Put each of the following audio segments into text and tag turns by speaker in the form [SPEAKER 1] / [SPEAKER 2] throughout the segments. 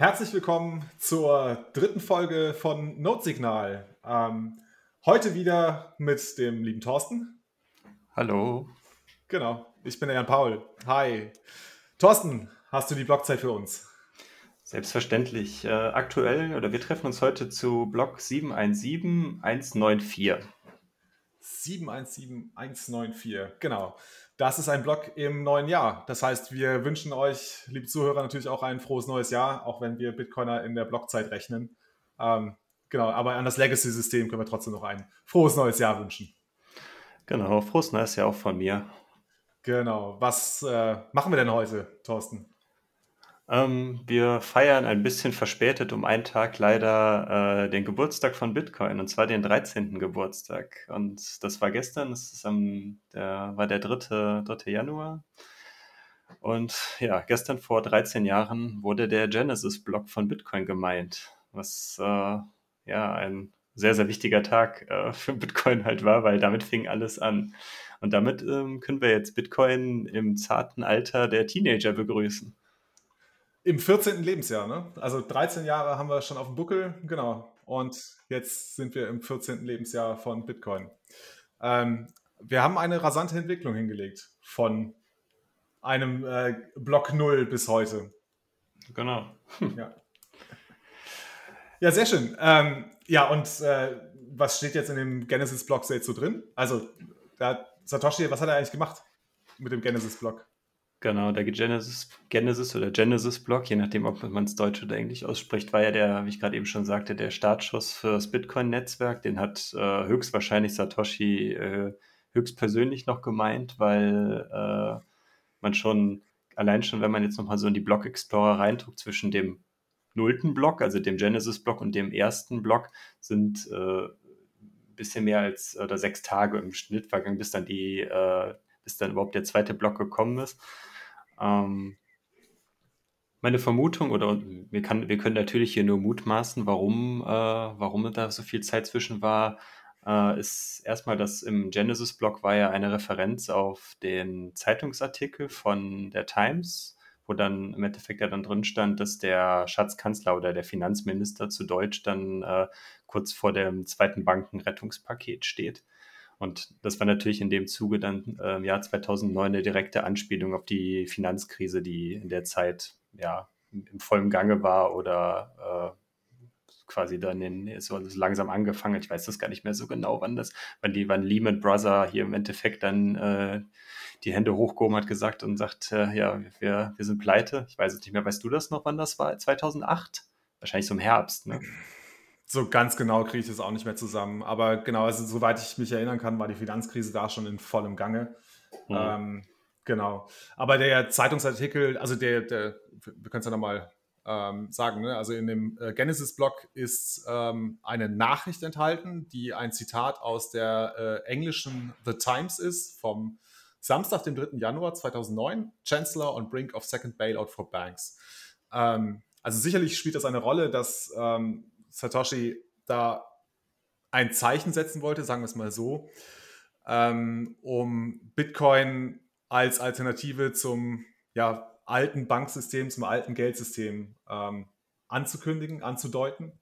[SPEAKER 1] Herzlich willkommen zur dritten Folge von Notsignal. Ähm, heute wieder mit dem lieben Thorsten.
[SPEAKER 2] Hallo.
[SPEAKER 1] Genau, ich bin der Jan Paul. Hi. Thorsten, hast du die Blockzeit für uns?
[SPEAKER 2] Selbstverständlich. Äh, aktuell, oder wir treffen uns heute zu Block 717194.
[SPEAKER 1] 717194, genau. Das ist ein Blog im neuen Jahr. Das heißt, wir wünschen euch, liebe Zuhörer, natürlich auch ein frohes neues Jahr, auch wenn wir Bitcoiner in der Blockzeit rechnen. Ähm, genau, aber an das Legacy-System können wir trotzdem noch ein frohes neues Jahr wünschen.
[SPEAKER 2] Genau, frohes neues Jahr auch von mir.
[SPEAKER 1] Genau. Was äh, machen wir denn heute, Thorsten?
[SPEAKER 2] Ähm, wir feiern ein bisschen verspätet um einen Tag leider äh, den Geburtstag von Bitcoin, und zwar den 13. Geburtstag. Und das war gestern, das ist am, der, war der 3. 3. Januar. Und ja, gestern vor 13 Jahren wurde der Genesis-Block von Bitcoin gemeint, was äh, ja ein sehr, sehr wichtiger Tag äh, für Bitcoin halt war, weil damit fing alles an. Und damit ähm, können wir jetzt Bitcoin im zarten Alter der Teenager begrüßen.
[SPEAKER 1] Im 14. Lebensjahr, ne? Also 13 Jahre haben wir schon auf dem Buckel, genau. Und jetzt sind wir im 14. Lebensjahr von Bitcoin. Ähm, wir haben eine rasante Entwicklung hingelegt von einem äh, Block 0 bis heute.
[SPEAKER 2] Genau.
[SPEAKER 1] Ja, ja sehr schön. Ähm, ja, und äh, was steht jetzt in dem Genesis-Block jetzt so drin? Also, da Satoshi, was hat er eigentlich gemacht mit dem Genesis-Block?
[SPEAKER 2] Genau, der Genesis, Genesis oder Genesis-Block, je nachdem, ob man es Deutsch oder Englisch ausspricht, war ja der, wie ich gerade eben schon sagte, der Startschuss für das Bitcoin-Netzwerk. Den hat äh, höchstwahrscheinlich Satoshi äh, höchstpersönlich noch gemeint, weil äh, man schon, allein schon, wenn man jetzt nochmal so in die Block Explorer reindruckt, zwischen dem nullten Block, also dem Genesis-Block und dem ersten Block, sind äh, ein bisschen mehr als oder sechs Tage im Schnitt vergangen, bis dann die, äh, bis dann überhaupt der zweite Block gekommen ist. Ähm, meine Vermutung, oder wir, kann, wir können natürlich hier nur mutmaßen, warum, äh, warum da so viel Zeit zwischen war, äh, ist erstmal, dass im Genesis-Blog war ja eine Referenz auf den Zeitungsartikel von der Times, wo dann im Endeffekt ja dann drin stand, dass der Schatzkanzler oder der Finanzminister zu Deutsch dann äh, kurz vor dem zweiten Bankenrettungspaket steht. Und das war natürlich in dem Zuge dann äh, im Jahr 2009 eine direkte Anspielung auf die Finanzkrise, die in der Zeit ja im vollen Gange war oder äh, quasi dann in, so langsam angefangen. Ich weiß das gar nicht mehr so genau, wann das, wann die, wann Lehman Brother hier im Endeffekt dann äh, die Hände hochgehoben hat gesagt und sagt, äh, ja, wir, wir sind pleite. Ich weiß es nicht mehr. Weißt du das noch, wann das war? 2008? Wahrscheinlich so im Herbst, ne?
[SPEAKER 1] So ganz genau kriege ich das auch nicht mehr zusammen. Aber genau, also soweit ich mich erinnern kann, war die Finanzkrise da schon in vollem Gange. Mhm. Ähm, genau. Aber der Zeitungsartikel, also der, der wir können es ja nochmal ähm, sagen, ne? also in dem äh, Genesis-Blog ist ähm, eine Nachricht enthalten, die ein Zitat aus der äh, englischen The Times ist, vom Samstag, dem 3. Januar 2009, Chancellor on brink of second bailout for banks. Ähm, also sicherlich spielt das eine Rolle, dass ähm, Satoshi da ein Zeichen setzen wollte, sagen wir es mal so, ähm, um Bitcoin als Alternative zum ja, alten Banksystem, zum alten Geldsystem ähm, anzukündigen, anzudeuten.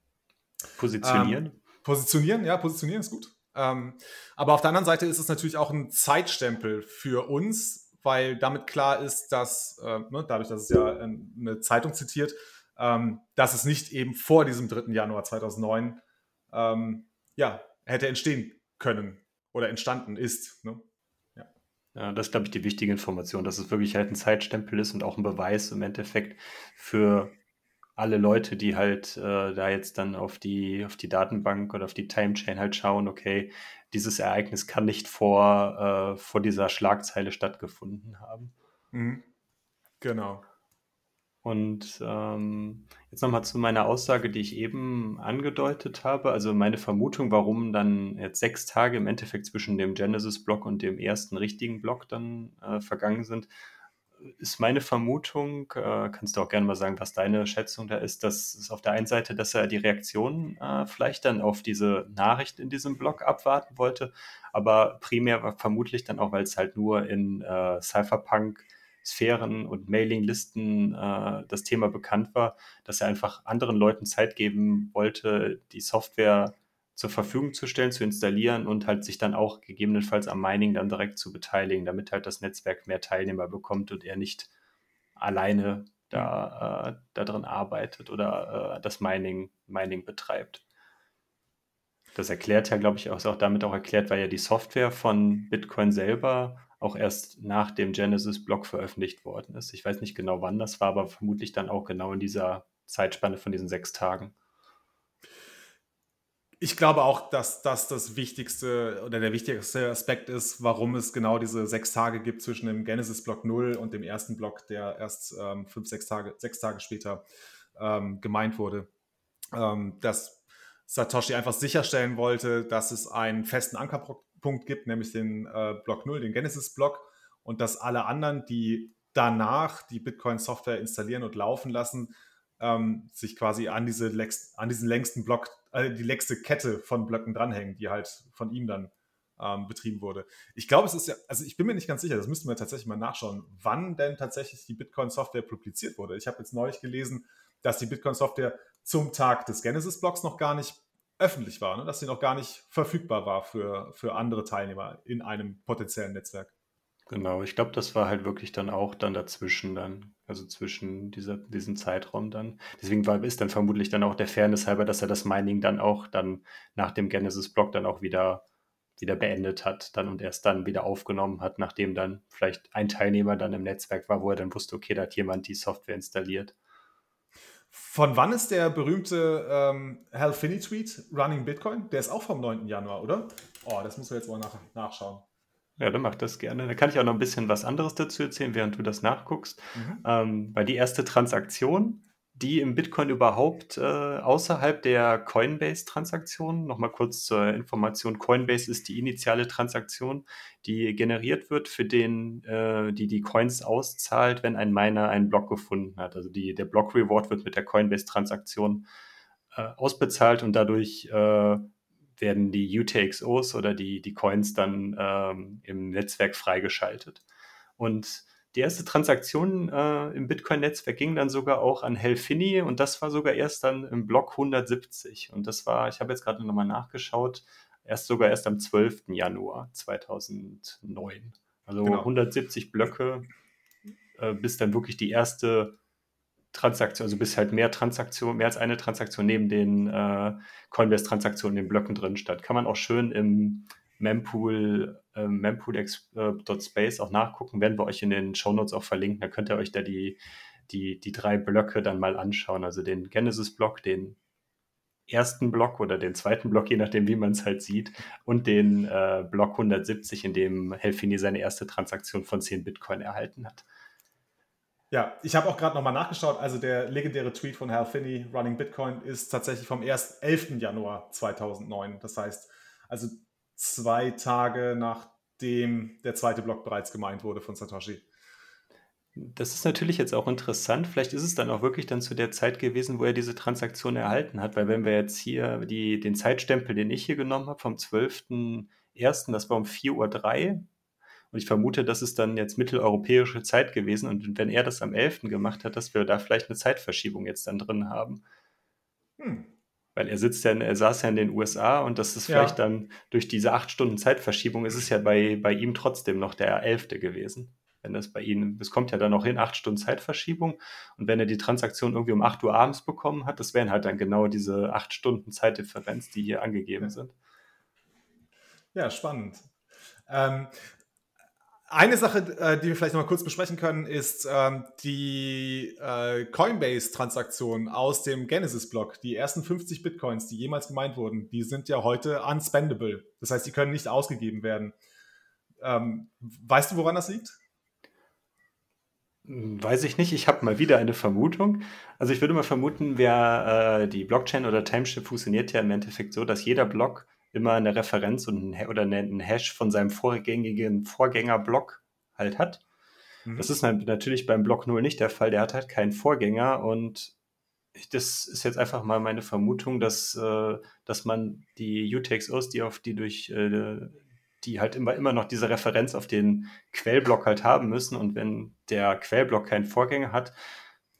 [SPEAKER 2] Positionieren?
[SPEAKER 1] Ähm, positionieren, ja, positionieren ist gut. Ähm, aber auf der anderen Seite ist es natürlich auch ein Zeitstempel für uns, weil damit klar ist, dass, äh, ne, dadurch, dass es ja eine Zeitung zitiert, ähm, dass es nicht eben vor diesem 3. Januar 2009 ähm, ja, hätte entstehen können oder entstanden ist. Ne?
[SPEAKER 2] Ja. ja, das ist, glaube ich, die wichtige Information, dass es wirklich halt ein Zeitstempel ist und auch ein Beweis im Endeffekt für alle Leute, die halt äh, da jetzt dann auf die, auf die Datenbank oder auf die Timechain halt schauen, okay, dieses Ereignis kann nicht vor, äh, vor dieser Schlagzeile stattgefunden haben.
[SPEAKER 1] Mhm. Genau.
[SPEAKER 2] Und ähm, jetzt nochmal zu meiner Aussage, die ich eben angedeutet habe. Also meine Vermutung, warum dann jetzt sechs Tage im Endeffekt zwischen dem Genesis-Block und dem ersten richtigen Block dann äh, vergangen sind, ist meine Vermutung, äh, kannst du auch gerne mal sagen, was deine Schätzung da ist, dass es auf der einen Seite, dass er die Reaktion äh, vielleicht dann auf diese Nachricht in diesem Blog abwarten wollte, aber primär vermutlich dann auch, weil es halt nur in äh, Cypherpunk Sphären und Mailinglisten äh, das Thema bekannt war, dass er einfach anderen Leuten Zeit geben wollte, die Software zur Verfügung zu stellen, zu installieren und halt sich dann auch gegebenenfalls am Mining dann direkt zu beteiligen, damit halt das Netzwerk mehr Teilnehmer bekommt und er nicht alleine da, äh, da drin arbeitet oder äh, das Mining, Mining betreibt. Das erklärt ja, glaube ich, auch, ist auch damit auch erklärt, weil ja die Software von Bitcoin selber auch erst nach dem Genesis-Block veröffentlicht worden ist. Ich weiß nicht genau, wann das war, aber vermutlich dann auch genau in dieser Zeitspanne von diesen sechs Tagen.
[SPEAKER 1] Ich glaube auch, dass das das wichtigste oder der wichtigste Aspekt ist, warum es genau diese sechs Tage gibt zwischen dem Genesis-Block 0 und dem ersten Block, der erst ähm, fünf, sechs Tage, sechs Tage später ähm, gemeint wurde. Ähm, dass Satoshi einfach sicherstellen wollte, dass es einen festen Ankerpunkt gibt, nämlich den äh, Block 0, den Genesis-Block, und dass alle anderen, die danach die Bitcoin-Software installieren und laufen lassen, ähm, sich quasi an, diese an diesen längsten Block, äh, die längste Kette von Blöcken dranhängen, die halt von ihm dann ähm, betrieben wurde. Ich glaube, es ist ja, also ich bin mir nicht ganz sicher, das müssten wir tatsächlich mal nachschauen, wann denn tatsächlich die Bitcoin-Software publiziert wurde. Ich habe jetzt neulich gelesen, dass die Bitcoin-Software zum Tag des Genesis-Blocks noch gar nicht öffentlich war, ne? dass sie noch gar nicht verfügbar war für, für andere Teilnehmer in einem potenziellen Netzwerk.
[SPEAKER 2] Genau, ich glaube, das war halt wirklich dann auch dann dazwischen dann, also zwischen dieser, diesem Zeitraum dann. Deswegen war, ist dann vermutlich dann auch der Fairness halber, dass er das Mining dann auch dann nach dem Genesis-Block dann auch wieder, wieder beendet hat dann und erst dann wieder aufgenommen hat, nachdem dann vielleicht ein Teilnehmer dann im Netzwerk war, wo er dann wusste, okay, da hat jemand die Software installiert.
[SPEAKER 1] Von wann ist der berühmte ähm, Hal Finney-Tweet Running Bitcoin? Der ist auch vom 9. Januar, oder? Oh, das müssen wir jetzt mal nach, nachschauen.
[SPEAKER 2] Ja, dann mach das gerne. Da kann ich auch noch ein bisschen was anderes dazu erzählen, während du das nachguckst. Mhm. Ähm, weil die erste Transaktion, die im Bitcoin überhaupt äh, außerhalb der Coinbase-Transaktion, nochmal kurz zur Information, Coinbase ist die initiale Transaktion, die generiert wird, für den, äh, die die Coins auszahlt, wenn ein Miner einen Block gefunden hat. Also die, der Block-Reward wird mit der Coinbase-Transaktion äh, ausbezahlt und dadurch äh, werden die UTXOs oder die, die Coins dann ähm, im Netzwerk freigeschaltet. Und die erste Transaktion äh, im Bitcoin-Netzwerk ging dann sogar auch an Helfini und das war sogar erst dann im Block 170. Und das war, ich habe jetzt gerade nochmal nachgeschaut, erst sogar erst am 12. Januar 2009. Also genau. 170 Blöcke, äh, bis dann wirklich die erste Transaktion, also bis halt mehr Transaktionen, mehr als eine Transaktion neben den äh, Coinbase-Transaktionen in den Blöcken drin statt. Kann man auch schön im Mempool, äh, mempool.space auch nachgucken, werden wir euch in den Shownotes auch verlinken. Da könnt ihr euch da die, die, die drei Blöcke dann mal anschauen. Also den Genesis-Block, den ersten Block oder den zweiten Block, je nachdem, wie man es halt sieht, und den äh, Block 170, in dem Helfini seine erste Transaktion von 10 Bitcoin erhalten hat.
[SPEAKER 1] Ja, ich habe auch gerade nochmal nachgeschaut. Also der legendäre Tweet von Hal Finney, Running Bitcoin, ist tatsächlich vom 1. 11. Januar 2009. Das heißt, also zwei Tage nachdem der zweite Block bereits gemeint wurde von Satoshi.
[SPEAKER 2] Das ist natürlich jetzt auch interessant. Vielleicht ist es dann auch wirklich dann zu der Zeit gewesen, wo er diese Transaktion erhalten hat. Weil wenn wir jetzt hier die, den Zeitstempel, den ich hier genommen habe, vom 12.01., das war um 4.03 Uhr, und ich vermute, das ist dann jetzt mitteleuropäische Zeit gewesen. Und wenn er das am 11. gemacht hat, dass wir da vielleicht eine Zeitverschiebung jetzt dann drin haben. Hm. Weil er sitzt ja, er saß ja in den USA und das ist vielleicht ja. dann durch diese acht Stunden Zeitverschiebung ist es ja bei, bei ihm trotzdem noch der 11. gewesen. Wenn das bei Ihnen, es kommt ja dann noch hin, acht Stunden Zeitverschiebung. Und wenn er die Transaktion irgendwie um 8 Uhr abends bekommen hat, das wären halt dann genau diese acht Stunden Zeitdifferenz, die hier angegeben ja. sind.
[SPEAKER 1] Ja, spannend. Ähm, eine Sache, äh, die wir vielleicht noch mal kurz besprechen können, ist ähm, die äh, Coinbase-Transaktion aus dem Genesis-Block. Die ersten 50 Bitcoins, die jemals gemeint wurden, die sind ja heute unspendable. Das heißt, die können nicht ausgegeben werden. Ähm, weißt du, woran das liegt?
[SPEAKER 2] Weiß ich nicht. Ich habe mal wieder eine Vermutung. Also ich würde mal vermuten, wer äh, die Blockchain oder Timeship funktioniert ja im Endeffekt so, dass jeder Block immer eine Referenz und ein, oder einen Hash von seinem vorgängigen Vorgängerblock halt hat. Mhm. Das ist natürlich beim Block 0 nicht der Fall. Der hat halt keinen Vorgänger und das ist jetzt einfach mal meine Vermutung, dass, äh, dass man die UTXOs, die auf die durch äh, die halt immer, immer noch diese Referenz auf den Quellblock halt haben müssen. Und wenn der Quellblock keinen Vorgänger hat,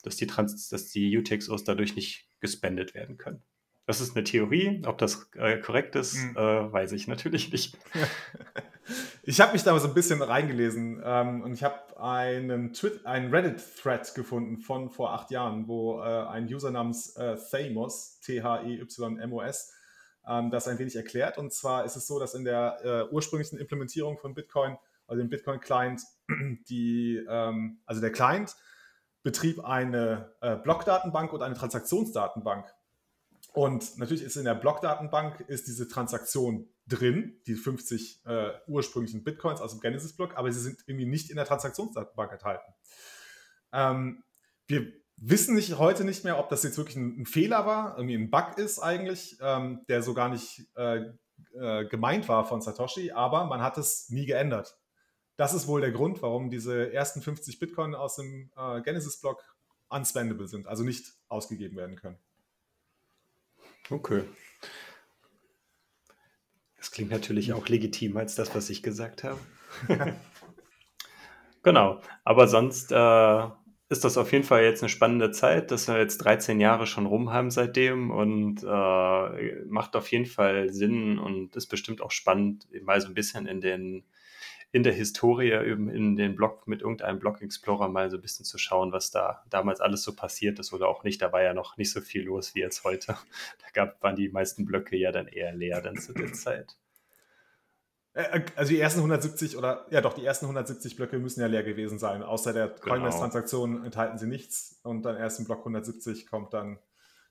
[SPEAKER 2] dass die, Trans dass die UTXOs dadurch nicht gespendet werden können. Das ist eine Theorie. Ob das äh, korrekt ist, mhm. äh, weiß ich natürlich nicht.
[SPEAKER 1] Ich habe mich da mal so ein bisschen reingelesen ähm, und ich habe einen, einen Reddit-Thread gefunden von vor acht Jahren, wo äh, ein User namens äh, Thamos, T-H-E-Y-M-O-S, ähm, das ein wenig erklärt. Und zwar ist es so, dass in der äh, ursprünglichen Implementierung von Bitcoin, also dem Bitcoin-Client, die, ähm, also der Client betrieb eine äh, Blockdatenbank und eine Transaktionsdatenbank. Und natürlich ist in der Blockdatenbank ist diese Transaktion drin, die 50 äh, ursprünglichen Bitcoins aus dem Genesis-Block, aber sie sind irgendwie nicht in der Transaktionsdatenbank enthalten. Ähm, wir wissen nicht, heute nicht mehr, ob das jetzt wirklich ein, ein Fehler war, irgendwie ein Bug ist eigentlich, ähm, der so gar nicht äh, äh, gemeint war von Satoshi, aber man hat es nie geändert. Das ist wohl der Grund, warum diese ersten 50 Bitcoin aus dem äh, Genesis-Block unspendable sind, also nicht ausgegeben werden können.
[SPEAKER 2] Okay. Das klingt natürlich auch legitim als das, was ich gesagt habe. genau. Aber sonst äh, ist das auf jeden Fall jetzt eine spannende Zeit, dass wir jetzt 13 Jahre schon rum haben seitdem und äh, macht auf jeden Fall Sinn und ist bestimmt auch spannend, mal so ein bisschen in den in der Historie eben in den Blog mit irgendeinem Blog Explorer mal so ein bisschen zu schauen, was da damals alles so passiert ist oder auch nicht. Da war ja noch nicht so viel los wie jetzt heute. Da gab, waren die meisten Blöcke ja dann eher leer dann zu der Zeit.
[SPEAKER 1] Äh, also die ersten 170 oder ja doch, die ersten 170 Blöcke müssen ja leer gewesen sein. Außer der genau. Coinbase-Transaktion enthalten sie nichts und dann erst im Block 170 kommt dann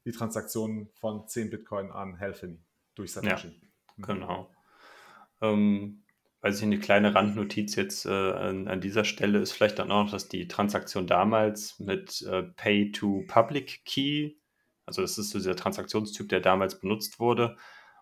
[SPEAKER 1] die Transaktion von 10 Bitcoin an Helfini durch Satoshi. Ja,
[SPEAKER 2] mhm. genau. Ähm, weiß ich, eine kleine Randnotiz jetzt äh, an, an, dieser Stelle ist vielleicht dann auch noch, dass die Transaktion damals mit äh, Pay to Public Key, also das ist so dieser Transaktionstyp, der damals benutzt wurde.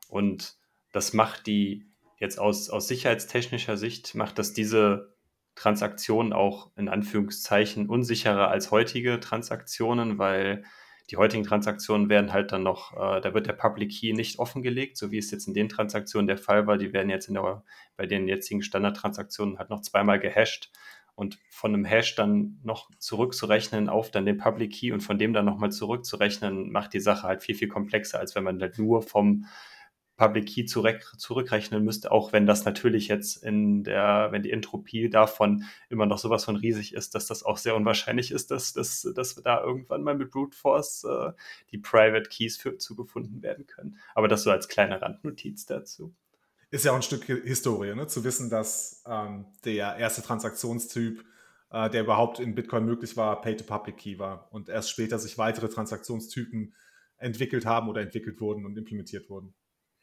[SPEAKER 2] Und das macht die jetzt aus, aus sicherheitstechnischer Sicht, macht das diese Transaktion auch in Anführungszeichen unsicherer als heutige Transaktionen, weil die heutigen Transaktionen werden halt dann noch, äh, da wird der Public Key nicht offengelegt, so wie es jetzt in den Transaktionen der Fall war. Die werden jetzt der, bei den jetzigen Standardtransaktionen halt noch zweimal gehasht und von einem Hash dann noch zurückzurechnen auf dann den Public Key und von dem dann nochmal zurückzurechnen, macht die Sache halt viel, viel komplexer, als wenn man halt nur vom Public Key zurück, zurückrechnen müsste, auch wenn das natürlich jetzt in der, wenn die Entropie davon immer noch sowas von riesig ist, dass das auch sehr unwahrscheinlich ist, dass, dass, dass da irgendwann mal mit Brute Force äh, die Private Keys für zugefunden werden können. Aber das so als kleine Randnotiz dazu.
[SPEAKER 1] Ist ja auch ein Stück Historie, ne? zu wissen, dass ähm, der erste Transaktionstyp, äh, der überhaupt in Bitcoin möglich war, Pay-to-Public-Key war und erst später sich weitere Transaktionstypen entwickelt haben oder entwickelt wurden und implementiert wurden.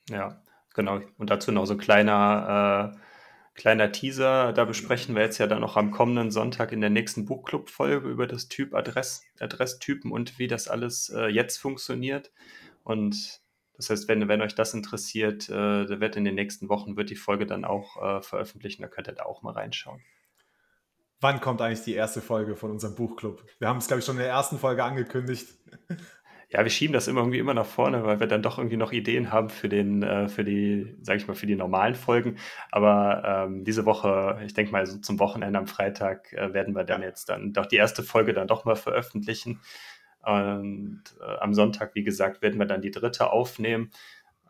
[SPEAKER 2] Ja, genau. Und dazu noch so ein kleiner, äh, kleiner Teaser. Da besprechen wir jetzt ja dann noch am kommenden Sonntag in der nächsten Buchclub-Folge über das Typ Adress, Adresstypen und wie das alles äh, jetzt funktioniert. Und das heißt, wenn, wenn euch das interessiert, äh, wird in den nächsten Wochen wird die Folge dann auch äh, veröffentlichen. Da könnt ihr da auch mal reinschauen.
[SPEAKER 1] Wann kommt eigentlich die erste Folge von unserem Buchclub? Wir haben es, glaube ich, schon in der ersten Folge angekündigt
[SPEAKER 2] ja, wir schieben das immer irgendwie immer nach vorne, weil wir dann doch irgendwie noch Ideen haben für den, äh, für die, sage ich mal, für die normalen Folgen. Aber ähm, diese Woche, ich denke mal, so zum Wochenende am Freitag äh, werden wir dann jetzt dann doch die erste Folge dann doch mal veröffentlichen. Und äh, am Sonntag, wie gesagt, werden wir dann die dritte aufnehmen.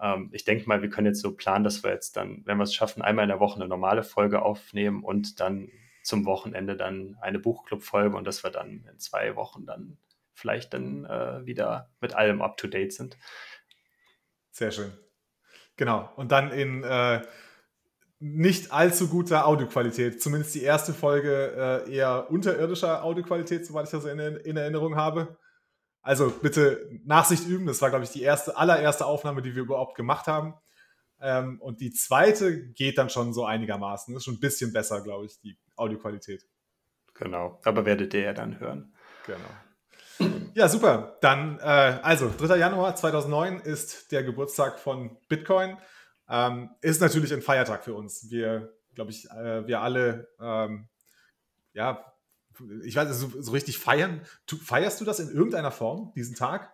[SPEAKER 2] Ähm, ich denke mal, wir können jetzt so planen, dass wir jetzt dann, wenn wir es schaffen, einmal in der Woche eine normale Folge aufnehmen und dann zum Wochenende dann eine Buchclub-Folge und dass wir dann in zwei Wochen dann vielleicht dann äh, wieder mit allem up-to-date sind.
[SPEAKER 1] Sehr schön. Genau. Und dann in äh, nicht allzu guter Audioqualität. Zumindest die erste Folge äh, eher unterirdischer Audioqualität, soweit ich das in, in, Erinnerung habe. Also bitte Nachsicht üben. Das war, glaube ich, die erste, allererste Aufnahme, die wir überhaupt gemacht haben. Ähm, und die zweite geht dann schon so einigermaßen. Ist schon ein bisschen besser, glaube ich, die Audioqualität.
[SPEAKER 2] Genau. Aber werdet ihr ja dann hören.
[SPEAKER 1] Genau. Ja, super. Dann, äh, also, 3. Januar 2009 ist der Geburtstag von Bitcoin. Ähm, ist natürlich ein Feiertag für uns. Wir, glaube ich, äh, wir alle, ähm, ja, ich weiß, so, so richtig feiern. Feierst du das in irgendeiner Form, diesen Tag?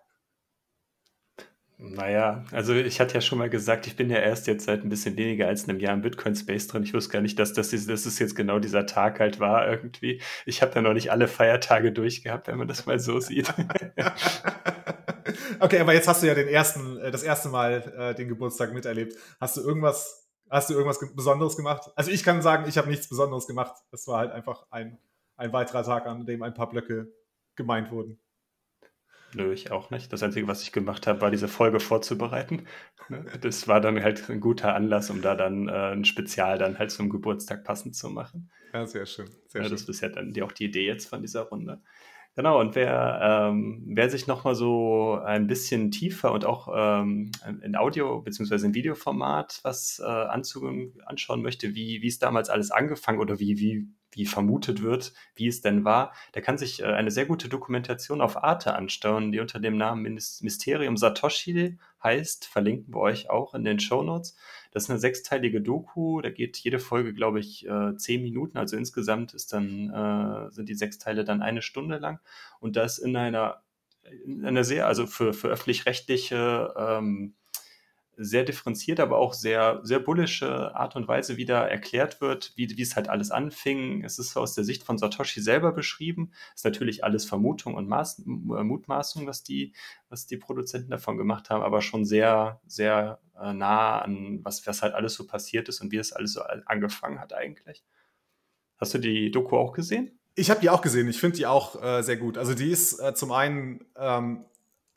[SPEAKER 2] Naja, also ich hatte ja schon mal gesagt, ich bin ja erst jetzt seit ein bisschen weniger als einem Jahr im Bitcoin Space drin. Ich wusste gar nicht, dass das, dass es jetzt genau dieser Tag halt war irgendwie. Ich habe ja noch nicht alle Feiertage durchgehabt, wenn man das mal so sieht.
[SPEAKER 1] okay, aber jetzt hast du ja den ersten, äh, das erste Mal äh, den Geburtstag miterlebt. Hast du irgendwas, hast du irgendwas Besonderes gemacht? Also ich kann sagen, ich habe nichts Besonderes gemacht. Es war halt einfach ein, ein weiterer Tag, an dem ein paar Blöcke gemeint wurden.
[SPEAKER 2] Nö, ich auch nicht. Das Einzige, was ich gemacht habe, war diese Folge vorzubereiten. Ne? Das war dann halt ein guter Anlass, um da dann äh, ein Spezial dann halt zum Geburtstag passend zu machen.
[SPEAKER 1] Ja, sehr schön.
[SPEAKER 2] Sehr ja, schön. Das ist ja dann die, auch die Idee jetzt von dieser Runde. Genau, und wer, ähm, wer sich nochmal so ein bisschen tiefer und auch ähm, in Audio- bzw. in Videoformat was äh, anschauen möchte, wie, wie es damals alles angefangen oder wie, wie wie vermutet wird, wie es denn war, der kann sich äh, eine sehr gute Dokumentation auf Arte anschauen, die unter dem Namen Mysterium Satoshi heißt. Verlinken wir euch auch in den Show Notes. Das ist eine sechsteilige Doku, da geht jede Folge, glaube ich, äh, zehn Minuten. Also insgesamt ist dann, äh, sind die sechs Teile dann eine Stunde lang. Und das in einer, in einer sehr, also für, für öffentlich-rechtliche ähm, sehr differenziert, aber auch sehr, sehr bullische Art und Weise wieder erklärt wird, wie, wie es halt alles anfing. Es ist aus der Sicht von Satoshi selber beschrieben. Es ist natürlich alles Vermutung und Maß, Mutmaßung, was die, was die Produzenten davon gemacht haben, aber schon sehr, sehr äh, nah an, was, was halt alles so passiert ist und wie es alles so angefangen hat eigentlich. Hast du die Doku auch gesehen?
[SPEAKER 1] Ich habe die auch gesehen. Ich finde die auch äh, sehr gut. Also die ist äh, zum einen ähm,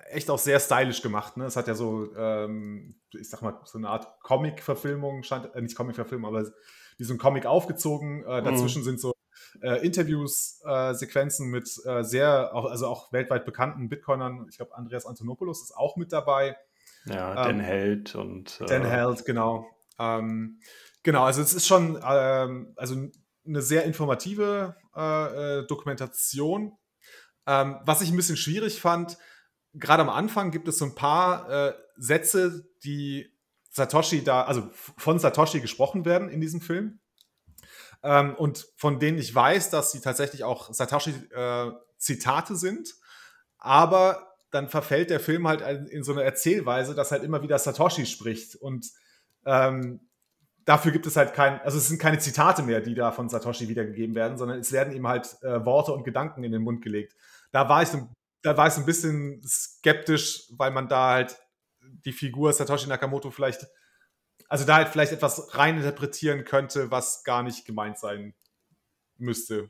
[SPEAKER 1] echt auch sehr stylisch gemacht. Ne? Es hat ja so, ähm, ich sag mal, so eine Art Comic-Verfilmung, scheint, äh, nicht Comic-Verfilmung, aber wie so ein Comic aufgezogen. Äh, dazwischen mhm. sind so äh, Interviews, äh, Sequenzen mit äh, sehr, auch, also auch weltweit bekannten Bitcoinern. Ich glaube, Andreas Antonopoulos ist auch mit dabei.
[SPEAKER 2] Ja, Dan ähm, Held und.
[SPEAKER 1] Äh, Dan Held, genau. Ähm, genau, also es ist schon ähm, also eine sehr informative Dokumentation. Ähm, was ich ein bisschen schwierig fand, gerade am Anfang gibt es so ein paar äh, Sätze, die Satoshi da, also von Satoshi gesprochen werden in diesem Film. Ähm, und von denen ich weiß, dass sie tatsächlich auch Satoshi-Zitate äh, sind. Aber dann verfällt der Film halt in so eine Erzählweise, dass halt immer wieder Satoshi spricht. Und ähm, dafür gibt es halt kein, also es sind keine Zitate mehr, die da von Satoshi wiedergegeben werden, sondern es werden ihm halt äh, Worte und Gedanken in den Mund gelegt. Da war ich so da war ich ein bisschen skeptisch, weil man da halt die Figur Satoshi Nakamoto vielleicht, also da halt vielleicht etwas reininterpretieren könnte, was gar nicht gemeint sein müsste.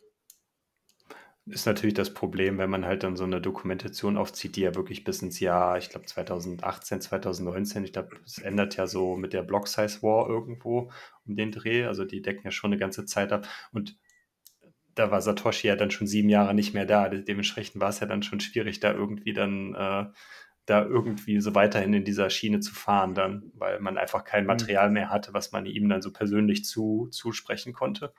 [SPEAKER 2] Ist natürlich das Problem, wenn man halt dann so eine Dokumentation aufzieht, die ja wirklich bis ins Jahr, ich glaube 2018, 2019, ich glaube, es ändert ja so mit der Block Size War irgendwo um den Dreh, also die decken ja schon eine ganze Zeit ab und da war Satoshi ja dann schon sieben Jahre nicht mehr da. Dementsprechend war es ja dann schon schwierig, da irgendwie dann äh, da irgendwie so weiterhin in dieser Schiene zu fahren, dann, weil man einfach kein mhm. Material mehr hatte, was man ihm dann so persönlich zu, zusprechen konnte.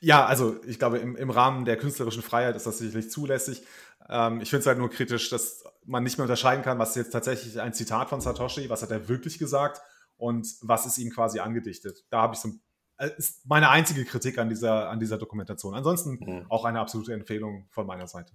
[SPEAKER 1] Ja, also ich glaube, im, im Rahmen der künstlerischen Freiheit ist das sicherlich zulässig. Ähm, ich finde es halt nur kritisch, dass man nicht mehr unterscheiden kann, was ist jetzt tatsächlich ein Zitat von Satoshi, was hat er wirklich gesagt und was ist ihm quasi angedichtet. Da habe ich so ein ist meine einzige Kritik an dieser, an dieser Dokumentation. Ansonsten mhm. auch eine absolute Empfehlung von meiner Seite.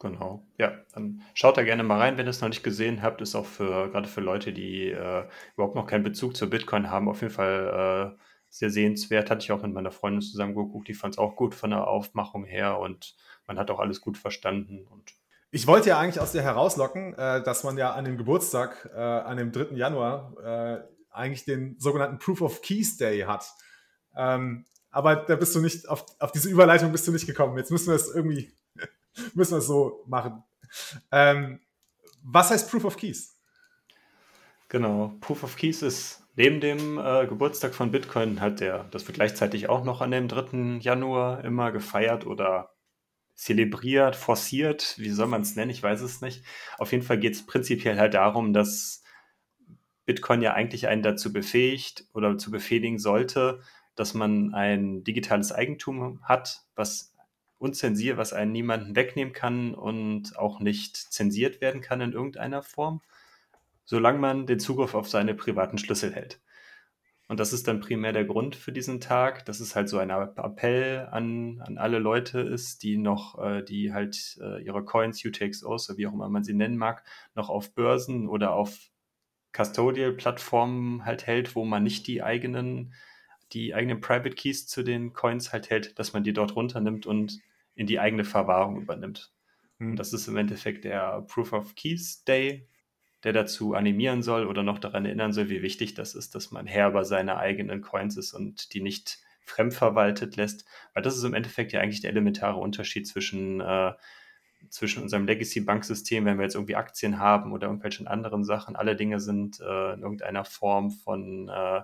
[SPEAKER 2] Genau. Ja, dann schaut da gerne mal rein, wenn ihr es noch nicht gesehen habt. Ist auch für gerade für Leute, die äh, überhaupt noch keinen Bezug zu Bitcoin haben, auf jeden Fall äh, sehr sehenswert. Hatte ich auch mit meiner Freundin zusammen geguckt. Die fand es auch gut von der Aufmachung her und man hat auch alles gut verstanden. Und
[SPEAKER 1] ich wollte ja eigentlich aus dir herauslocken, äh, dass man ja an dem Geburtstag, äh, an dem 3. Januar, äh, eigentlich den sogenannten Proof of Keys Day hat. Ähm, aber da bist du nicht, auf, auf diese Überleitung bist du nicht gekommen. Jetzt müssen wir es irgendwie, müssen wir es so machen. Ähm, was heißt Proof of Keys?
[SPEAKER 2] Genau, Proof of Keys ist neben dem äh, Geburtstag von Bitcoin halt der, das wird gleichzeitig auch noch an dem 3. Januar immer gefeiert oder zelebriert, forciert, wie soll man es nennen, ich weiß es nicht. Auf jeden Fall geht es prinzipiell halt darum, dass Bitcoin ja eigentlich einen dazu befähigt oder zu befehligen sollte, dass man ein digitales Eigentum hat, was unzensiert, was einen niemanden wegnehmen kann und auch nicht zensiert werden kann in irgendeiner Form, solange man den Zugriff auf seine privaten Schlüssel hält. Und das ist dann primär der Grund für diesen Tag, dass es halt so ein Appell an, an alle Leute ist, die noch, äh, die halt äh, ihre Coins, UTXOs, oder wie auch immer man sie nennen mag, noch auf Börsen oder auf Custodial-Plattformen halt hält, wo man nicht die eigenen, die eigenen Private Keys zu den Coins halt hält, dass man die dort runternimmt und in die eigene Verwahrung übernimmt. Mhm. Und das ist im Endeffekt der Proof of Keys Day, der dazu animieren soll oder noch daran erinnern soll, wie wichtig das ist, dass man Herr über seine eigenen Coins ist und die nicht fremdverwaltet lässt. Weil das ist im Endeffekt ja eigentlich der elementare Unterschied zwischen, äh, zwischen unserem Legacy-Banksystem, wenn wir jetzt irgendwie Aktien haben oder irgendwelchen anderen Sachen. Alle Dinge sind äh, in irgendeiner Form von, äh,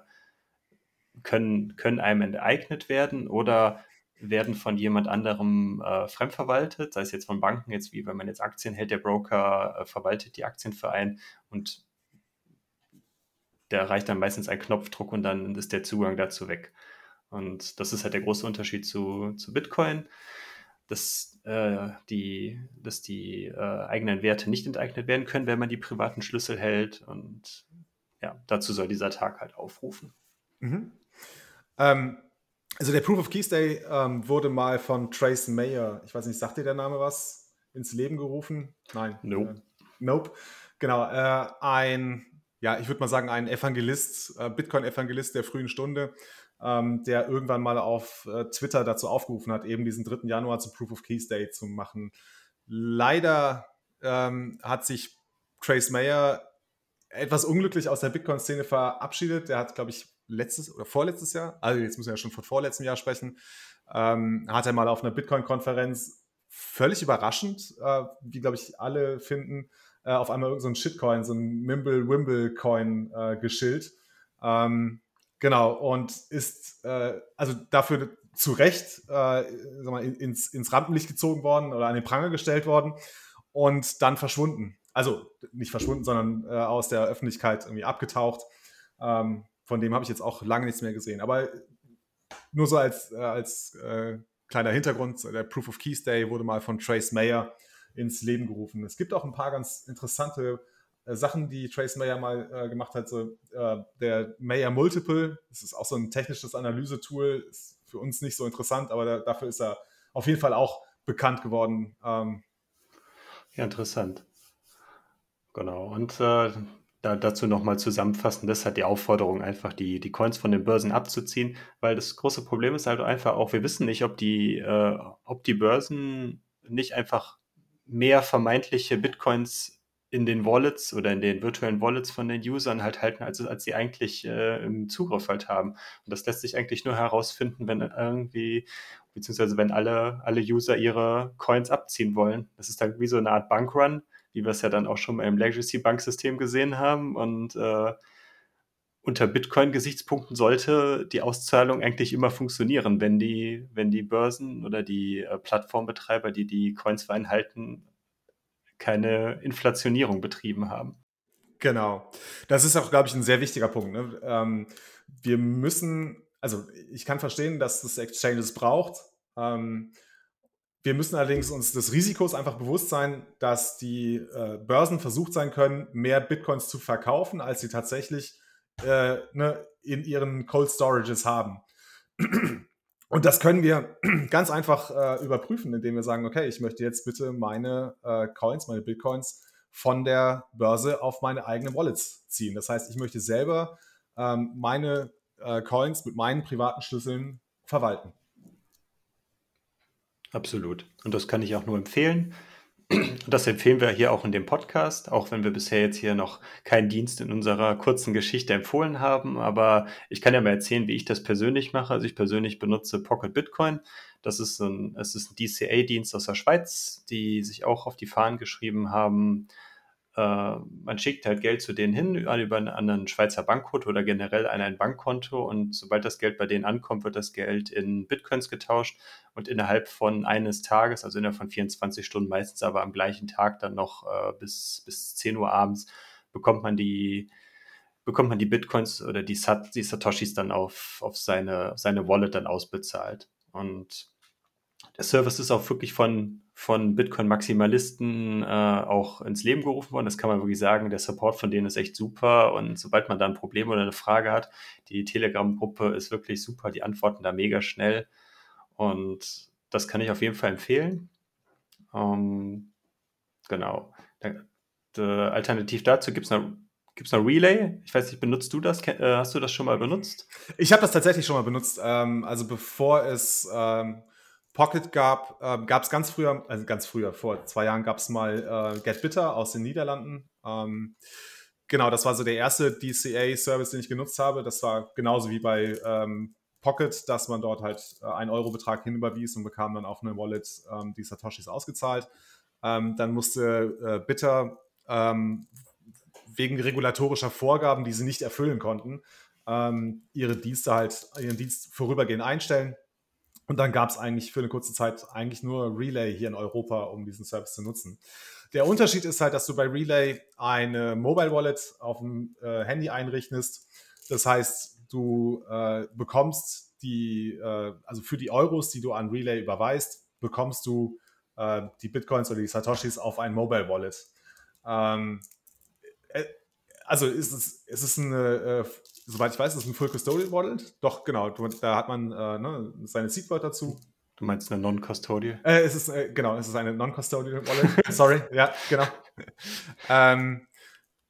[SPEAKER 2] können, können einem enteignet werden oder werden von jemand anderem äh, fremdverwaltet, sei es jetzt von Banken, jetzt wie wenn man jetzt Aktien hält, der Broker äh, verwaltet die Aktien für einen und der reicht dann meistens ein Knopfdruck und dann ist der Zugang dazu weg. Und das ist halt der große Unterschied zu, zu Bitcoin, dass, äh, die, dass die äh, eigenen Werte nicht enteignet werden können, wenn man die privaten Schlüssel hält. Und ja, dazu soll dieser Tag halt aufrufen.
[SPEAKER 1] Mhm. Ähm, also der Proof of Keys Day ähm, wurde mal von Trace Mayer, ich weiß nicht, sagt dir der Name was, ins Leben gerufen? Nein.
[SPEAKER 2] Nope. Äh,
[SPEAKER 1] nope. Genau, äh, ein, ja, ich würde mal sagen, ein Evangelist, äh, Bitcoin-Evangelist der frühen Stunde, ähm, der irgendwann mal auf äh, Twitter dazu aufgerufen hat, eben diesen 3. Januar zum Proof of Keys Day zu machen. Leider ähm, hat sich Trace Mayer etwas unglücklich aus der Bitcoin-Szene verabschiedet. Der hat, glaube ich, letztes oder vorletztes Jahr, also jetzt müssen wir ja schon von vorletztem Jahr sprechen, ähm, hat er mal auf einer Bitcoin-Konferenz völlig überraschend, äh, wie glaube ich alle finden, äh, auf einmal so ein Shitcoin, so ein Mimble-Wimble-Coin äh, geschillt. Ähm, genau, und ist äh, also dafür zu Recht äh, mal, ins, ins Rampenlicht gezogen worden oder an den Pranger gestellt worden und dann verschwunden. Also nicht verschwunden, sondern äh, aus der Öffentlichkeit irgendwie abgetaucht. Ähm, von dem habe ich jetzt auch lange nichts mehr gesehen. Aber nur so als, äh, als äh, kleiner Hintergrund, der Proof of Keys Day wurde mal von Trace Mayer ins Leben gerufen. Es gibt auch ein paar ganz interessante äh, Sachen, die Trace Mayer mal äh, gemacht hat. So, äh, der Mayer Multiple, das ist auch so ein technisches Analysetool, ist für uns nicht so interessant, aber da, dafür ist er auf jeden Fall auch bekannt geworden. Ähm,
[SPEAKER 2] ja, interessant. Genau. Und äh, da, dazu nochmal zusammenfassen, das hat die Aufforderung, einfach die, die Coins von den Börsen abzuziehen, weil das große Problem ist halt einfach auch, wir wissen nicht, ob die, äh, ob die Börsen nicht einfach mehr vermeintliche Bitcoins in den Wallets oder in den virtuellen Wallets von den Usern halt halten, als, als sie eigentlich äh, im Zugriff halt haben. Und das lässt sich eigentlich nur herausfinden, wenn irgendwie, beziehungsweise wenn alle, alle User ihre Coins abziehen wollen. Das ist dann wie so eine Art Bankrun wie wir es ja dann auch schon mal im Legacy-Banksystem gesehen haben. Und äh, unter Bitcoin-Gesichtspunkten sollte die Auszahlung eigentlich immer funktionieren, wenn die, wenn die Börsen oder die äh, Plattformbetreiber, die die Coins vereinhalten, keine Inflationierung betrieben haben.
[SPEAKER 1] Genau. Das ist auch, glaube ich, ein sehr wichtiger Punkt. Ne? Ähm, wir müssen, also ich kann verstehen, dass das Exchanges braucht. Ähm, wir müssen allerdings uns des Risikos einfach bewusst sein, dass die äh, Börsen versucht sein können, mehr Bitcoins zu verkaufen, als sie tatsächlich äh, ne, in ihren Cold Storages haben. Und das können wir ganz einfach äh, überprüfen, indem wir sagen, okay, ich möchte jetzt bitte meine äh, Coins, meine Bitcoins von der Börse auf meine eigenen Wallets ziehen. Das heißt, ich möchte selber ähm, meine äh, Coins mit meinen privaten Schlüsseln verwalten.
[SPEAKER 2] Absolut. Und das kann ich auch nur empfehlen. Das empfehlen wir hier auch in dem Podcast, auch wenn wir bisher jetzt hier noch keinen Dienst in unserer kurzen Geschichte empfohlen haben. Aber ich kann ja mal erzählen, wie ich das persönlich mache. Also ich persönlich benutze Pocket Bitcoin. Das ist ein, ist ein DCA-Dienst aus der Schweiz, die sich auch auf die Fahnen geschrieben haben, man schickt halt Geld zu denen hin über einen anderen Schweizer Bankkonto oder generell an ein Bankkonto und sobald das Geld bei denen ankommt, wird das Geld in Bitcoins getauscht und innerhalb von eines Tages, also innerhalb von 24 Stunden, meistens aber am gleichen Tag dann noch äh, bis, bis 10 Uhr abends, bekommt man die bekommt man die Bitcoins oder die, Sat die Satoshis dann auf, auf seine, seine Wallet dann ausbezahlt. Und der Service ist auch wirklich von, von Bitcoin-Maximalisten äh, auch ins Leben gerufen worden. Das kann man wirklich sagen. Der Support von denen ist echt super. Und sobald man da ein Problem oder eine Frage hat, die Telegram-Gruppe ist wirklich super. Die antworten da mega schnell. Und das kann ich auf jeden Fall empfehlen. Ähm, genau. Da, da, alternativ dazu gibt es noch Gibt es noch Relay? Ich weiß nicht, benutzt du das? Äh, hast du das schon mal benutzt?
[SPEAKER 1] Ich habe das tatsächlich schon mal benutzt. Ähm, also bevor es ähm, Pocket gab, äh, gab es ganz früher, also ganz früher, vor zwei Jahren gab es mal äh, Get Bitter aus den Niederlanden. Ähm, genau, das war so der erste DCA-Service, den ich genutzt habe. Das war genauso wie bei ähm, Pocket, dass man dort halt äh, einen Euro-Betrag hinüberwies und bekam dann auf eine Wallet ähm, die Satoshis ausgezahlt. Ähm, dann musste äh, Bitter ähm, wegen regulatorischer Vorgaben, die sie nicht erfüllen konnten, ähm, ihre Dienste halt, ihren Dienst vorübergehend einstellen und dann gab es eigentlich für eine kurze Zeit eigentlich nur Relay hier in Europa, um diesen Service zu nutzen. Der Unterschied ist halt, dass du bei Relay eine Mobile Wallet auf dem äh, Handy einrichtest. Das heißt, du äh, bekommst die, äh, also für die Euros, die du an Relay überweist, bekommst du äh, die Bitcoins oder die Satoshis auf ein Mobile Wallet. Ähm, äh, also ist es, ist es eine, äh, soweit ich weiß, ist es ein Full Custodial Wallet. Doch, genau, da hat man äh, ne, seine Seedword dazu.
[SPEAKER 2] Du meinst eine Non-Custodial?
[SPEAKER 1] Äh, es ist, äh, genau, es ist eine Non-Custodial Wallet. Sorry, ja, genau. ähm,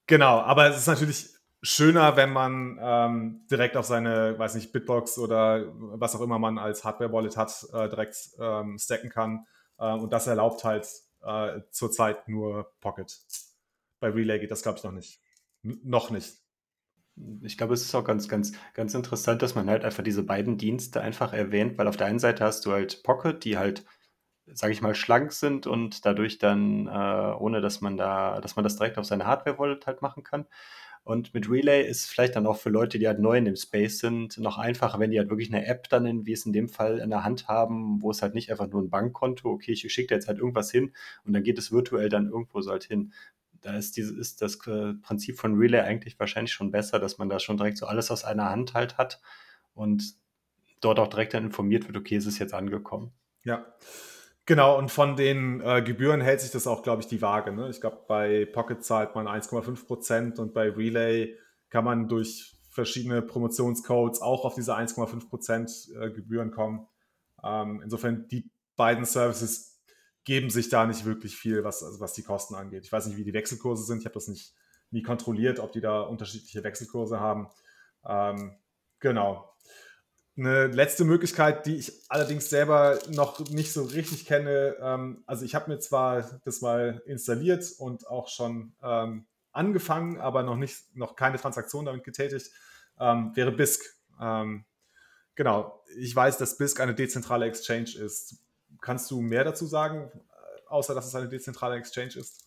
[SPEAKER 1] genau, aber es ist natürlich schöner, wenn man ähm, direkt auf seine, weiß nicht, Bitbox oder was auch immer man als Hardware-Wallet hat, äh, direkt ähm, stacken kann. Äh, und das erlaubt halt äh, zurzeit nur Pocket. Bei Relay geht das, glaube ich, noch nicht. N noch nicht
[SPEAKER 2] ich glaube, es ist auch ganz, ganz, ganz interessant, dass man halt einfach diese beiden Dienste einfach erwähnt, weil auf der einen Seite hast du halt Pocket, die halt, sage ich mal, schlank sind und dadurch dann, äh, ohne dass man da, dass man das direkt auf seine Hardware-Wallet halt machen kann. Und mit Relay ist vielleicht dann auch für Leute, die halt neu in dem Space sind, noch einfacher, wenn die halt wirklich eine App dann, in, wie es in dem Fall, in der Hand haben, wo es halt nicht einfach nur ein Bankkonto, okay, ich schicke da jetzt halt irgendwas hin und dann geht es virtuell dann irgendwo so halt hin da ist, diese, ist das äh, Prinzip von Relay eigentlich wahrscheinlich schon besser, dass man da schon direkt so alles aus einer Hand halt hat und dort auch direkt dann informiert wird, okay, es ist jetzt angekommen.
[SPEAKER 1] Ja, genau. Und von den äh, Gebühren hält sich das auch, glaube ich, die Waage. Ne? Ich glaube, bei Pocket zahlt man 1,5 Prozent und bei Relay kann man durch verschiedene Promotionscodes auch auf diese 1,5 Prozent äh, Gebühren kommen. Ähm, insofern, die beiden Services geben sich da nicht wirklich viel, was, also was die Kosten angeht. Ich weiß nicht, wie die Wechselkurse sind. Ich habe das nicht nie kontrolliert, ob die da unterschiedliche Wechselkurse haben. Ähm, genau. Eine letzte Möglichkeit, die ich allerdings selber noch nicht so richtig kenne. Ähm, also ich habe mir zwar das mal installiert und auch schon ähm, angefangen, aber noch nicht, noch keine Transaktion damit getätigt, ähm, wäre BISC. Ähm, genau. Ich weiß, dass BISC eine dezentrale Exchange ist. Kannst du mehr dazu sagen, außer dass es eine dezentrale Exchange ist?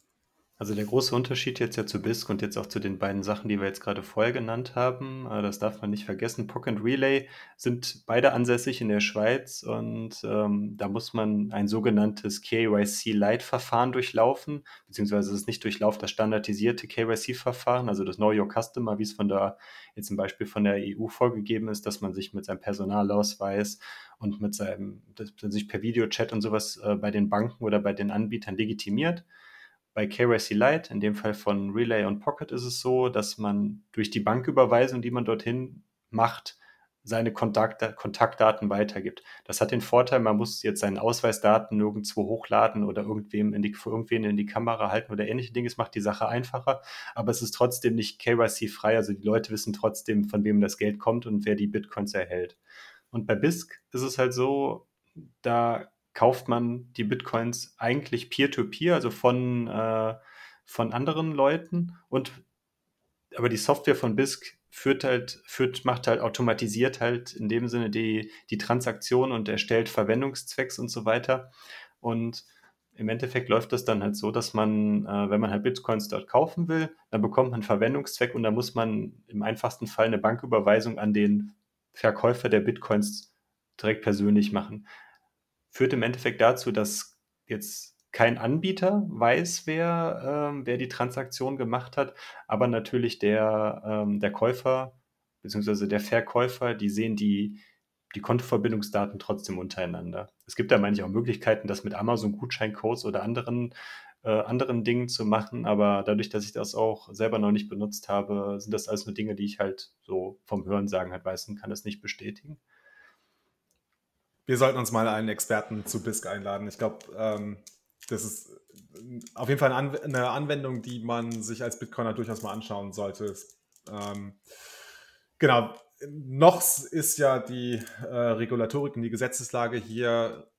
[SPEAKER 2] Also der große Unterschied jetzt ja zu BISC und jetzt auch zu den beiden Sachen, die wir jetzt gerade vorher genannt haben, äh, das darf man nicht vergessen. POC und Relay sind beide ansässig in der Schweiz und ähm, da muss man ein sogenanntes KYC-Light-Verfahren durchlaufen, beziehungsweise es ist nicht durchlaufen das standardisierte KYC-Verfahren, also das Know Your Customer, wie es von der, jetzt zum Beispiel von der EU vorgegeben ist, dass man sich mit seinem Personalausweis und mit seinem, dass man sich per Videochat und sowas äh, bei den Banken oder bei den Anbietern legitimiert. Bei KYC Lite, in dem Fall von Relay und Pocket, ist es so, dass man durch die Banküberweisung, die man dorthin macht, seine Kontakt Kontaktdaten weitergibt. Das hat den Vorteil, man muss jetzt seine Ausweisdaten nirgendwo hochladen oder irgendwem in die, für irgendwen in die Kamera halten oder ähnliche Dinge. Es macht die Sache einfacher, aber es ist trotzdem nicht KYC-frei. Also die Leute wissen trotzdem, von wem das Geld kommt und wer die Bitcoins erhält. Und bei BISC ist es halt so, da kauft man die Bitcoins eigentlich peer-to-peer, -peer, also von, äh, von anderen Leuten. Und aber die Software von BISC führt halt, führt, macht halt automatisiert halt in dem Sinne die, die Transaktion und erstellt Verwendungszwecks und so weiter. Und im Endeffekt läuft das dann halt so, dass man, äh, wenn man halt Bitcoins dort kaufen will, dann bekommt man Verwendungszweck und da muss man im einfachsten Fall eine Banküberweisung an den Verkäufer der Bitcoins direkt persönlich machen führt im Endeffekt dazu, dass jetzt kein Anbieter weiß, wer, ähm, wer die Transaktion gemacht hat, aber natürlich der, ähm, der Käufer bzw. der Verkäufer, die sehen die, die Kontoverbindungsdaten trotzdem untereinander. Es gibt da manchmal auch Möglichkeiten, das mit Amazon-Gutscheincodes oder anderen, äh, anderen Dingen zu machen, aber dadurch, dass ich das auch selber noch nicht benutzt habe, sind das alles nur Dinge, die ich halt so vom Hörensagen halt weiß und kann das nicht bestätigen.
[SPEAKER 1] Wir sollten uns mal einen Experten zu BISC einladen. Ich glaube, ähm, das ist auf jeden Fall eine Anwendung, die man sich als Bitcoiner durchaus mal anschauen sollte. Ähm, genau, noch ist ja die äh, Regulatorik und die Gesetzeslage hier,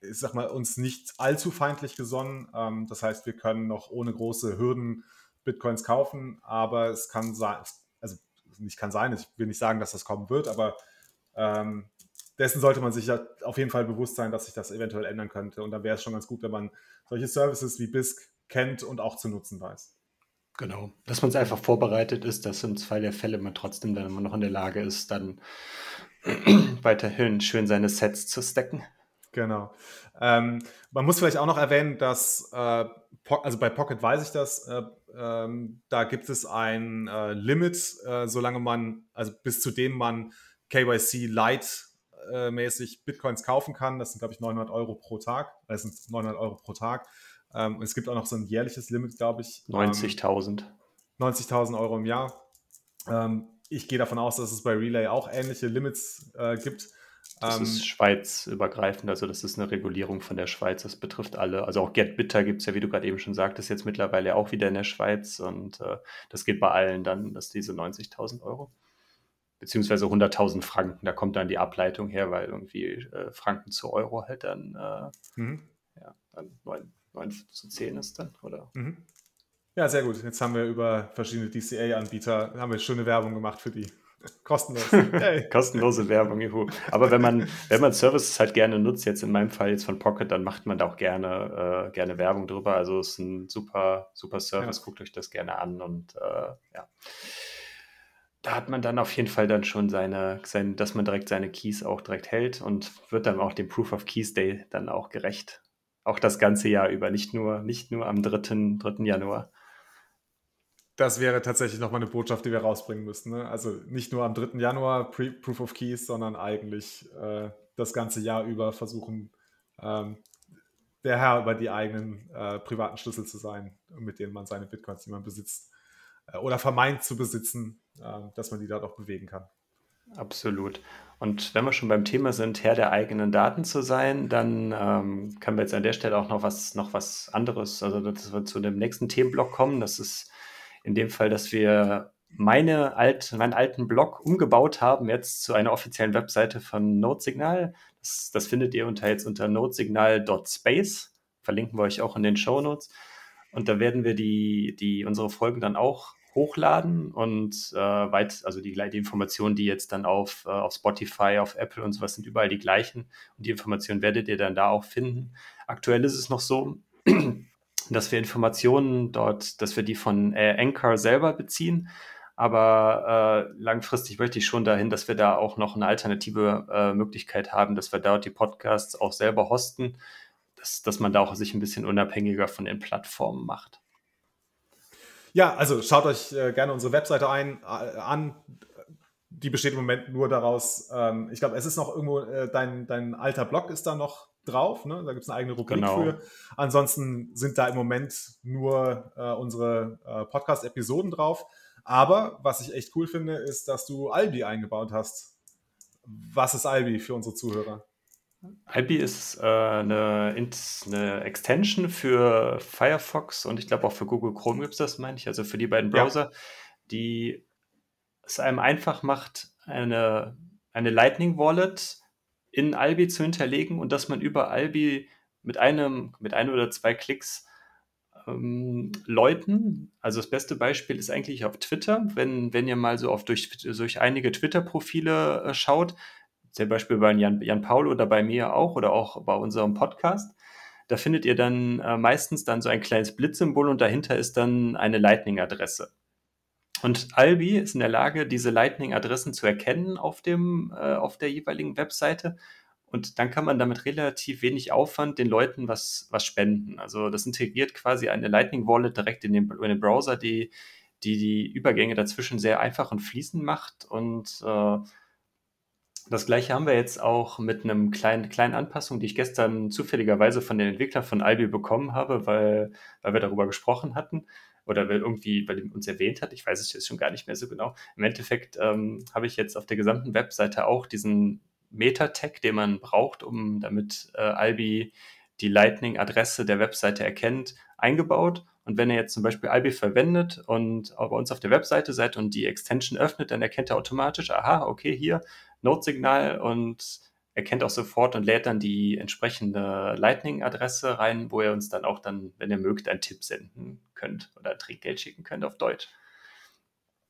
[SPEAKER 1] ich sag mal, uns nicht allzu feindlich gesonnen. Ähm, das heißt, wir können noch ohne große Hürden Bitcoins kaufen, aber es kann sein, also nicht kann sein, ich will nicht sagen, dass das kommen wird, aber ähm, dessen sollte man sich ja auf jeden Fall bewusst sein, dass sich das eventuell ändern könnte. Und dann wäre es schon ganz gut, wenn man solche Services wie BISC kennt und auch zu nutzen weiß.
[SPEAKER 2] Genau, dass man es einfach vorbereitet ist, dass im Fall der Fälle man trotzdem dann immer noch in der Lage ist, dann weiterhin schön seine Sets zu stacken.
[SPEAKER 1] Genau. Ähm, man muss vielleicht auch noch erwähnen, dass, äh, also bei Pocket weiß ich das, äh, ähm, da gibt es ein äh, Limit, äh, solange man, also bis zu dem man KYC Light äh, mäßig Bitcoins kaufen kann. Das sind, glaube ich, 900 Euro pro Tag. Das sind 900 Euro pro Tag. Ähm, es gibt auch noch so ein jährliches Limit, glaube ich.
[SPEAKER 2] 90.000. Ähm,
[SPEAKER 1] 90.000 Euro im Jahr. Ähm, ich gehe davon aus, dass es bei Relay auch ähnliche Limits äh, gibt.
[SPEAKER 2] Das ist ähm, schweizübergreifend, also das ist eine Regulierung von der Schweiz, das betrifft alle. Also auch GetBitter gibt es ja, wie du gerade eben schon sagtest, jetzt mittlerweile auch wieder in der Schweiz und äh, das geht bei allen dann, dass diese 90.000 Euro, beziehungsweise 100.000 Franken, da kommt dann die Ableitung her, weil irgendwie äh, Franken zu Euro halt dann, äh, mhm. ja, dann 9, 9 zu 10 ist dann, oder? Mhm.
[SPEAKER 1] Ja, sehr gut. Jetzt haben wir über verschiedene DCA-Anbieter, haben wir schöne Werbung gemacht für die. Kostenlos.
[SPEAKER 2] Kostenlose Werbung, juhu. Aber wenn man, wenn man Services halt gerne nutzt, jetzt in meinem Fall jetzt von Pocket, dann macht man da auch gerne, äh, gerne Werbung drüber. Also es ist ein super, super Service, ja. guckt euch das gerne an und äh, ja. Da hat man dann auf jeden Fall dann schon seine, sein, dass man direkt seine Keys auch direkt hält und wird dann auch dem Proof of Keys Day dann auch gerecht auch das ganze Jahr über, nicht nur, nicht nur am 3. 3. Januar.
[SPEAKER 1] Das wäre tatsächlich nochmal eine Botschaft, die wir rausbringen müssten. Ne? Also nicht nur am 3. Januar Pre Proof of Keys, sondern eigentlich äh, das ganze Jahr über versuchen, ähm, der Herr über die eigenen äh, privaten Schlüssel zu sein, mit denen man seine Bitcoins, die man besitzt, oder vermeint zu besitzen, äh, dass man die dort auch bewegen kann.
[SPEAKER 2] Absolut. Und wenn wir schon beim Thema sind, Herr der eigenen Daten zu sein, dann ähm, können wir jetzt an der Stelle auch noch was, noch was anderes, also dass wir zu dem nächsten Themenblock kommen. Das ist in dem Fall, dass wir meine alt, meinen alten Blog umgebaut haben, jetzt zu einer offiziellen Webseite von Notesignal. Das, das findet ihr unter jetzt unter notesignal.space. Verlinken wir euch auch in den Show Notes. Und da werden wir die, die, unsere Folgen dann auch hochladen und äh, weit, also die, die Informationen, die jetzt dann auf, äh, auf Spotify, auf Apple und sowas sind überall die gleichen und die Informationen werdet ihr dann da auch finden. Aktuell ist es noch so, dass wir Informationen dort, dass wir die von äh, Anchor selber beziehen, aber äh, langfristig möchte ich schon dahin, dass wir da auch noch eine alternative äh, Möglichkeit haben, dass wir dort die Podcasts auch selber hosten, dass, dass man da auch sich ein bisschen unabhängiger von den Plattformen macht.
[SPEAKER 1] Ja, also schaut euch äh, gerne unsere Webseite ein, äh, an. Die besteht im Moment nur daraus, ähm, ich glaube, es ist noch irgendwo, äh, dein, dein alter Blog ist da noch drauf, ne? da gibt es eine eigene Rubrik genau. für. Ansonsten sind da im Moment nur äh, unsere äh, Podcast-Episoden drauf. Aber was ich echt cool finde, ist, dass du Albi eingebaut hast. Was ist Albi für unsere Zuhörer?
[SPEAKER 2] Albi ist äh, eine, eine, Extension für Firefox und ich glaube auch für Google Chrome gibt es das, meine ich, also für die beiden Browser, ja. die es einem einfach macht, eine, eine Lightning Wallet in Albi zu hinterlegen und dass man über Albi mit einem, mit einem oder zwei Klicks ähm, Leuten, also das beste Beispiel ist eigentlich auf Twitter, wenn, wenn ihr mal so auf durch, durch einige Twitter-Profile äh, schaut, zum Beispiel bei Jan, Jan Paul oder bei mir auch oder auch bei unserem Podcast. Da findet ihr dann äh, meistens dann so ein kleines Blitzsymbol und dahinter ist dann eine Lightning-Adresse. Und Albi ist in der Lage, diese Lightning-Adressen zu erkennen auf, dem, äh, auf der jeweiligen Webseite. Und dann kann man damit relativ wenig Aufwand den Leuten was, was spenden. Also das integriert quasi eine Lightning-Wallet direkt in den, in den Browser, die, die die Übergänge dazwischen sehr einfach und fließend macht und äh, Das gleiche haben wir jetzt auch mit einem kleinen, kleinen Anpassung, die ich gestern zufälligerweise von den Entwicklern von Albi bekommen habe, weil, weil wir darüber gesprochen hatten oder weil irgendwie, weil er uns erwähnt hat. Ich weiß es jetzt schon gar nicht mehr so genau. Im Endeffekt ähm, habe ich jetzt auf der gesamten Webseite auch diesen Meta-Tag, den man braucht, um damit äh, Albi die Lightning-Adresse der Webseite erkennt, eingebaut. Und wenn ihr jetzt zum Beispiel Albi verwendet und bei uns auf der Webseite seid und die Extension öffnet, dann erkennt er automatisch, aha, okay, hier Node-Signal und erkennt auch sofort und lädt dann die entsprechende Lightning-Adresse rein, wo ihr uns dann auch dann, wenn ihr mögt, einen Tipp senden könnt oder Trinkgeld schicken könnt auf Deutsch.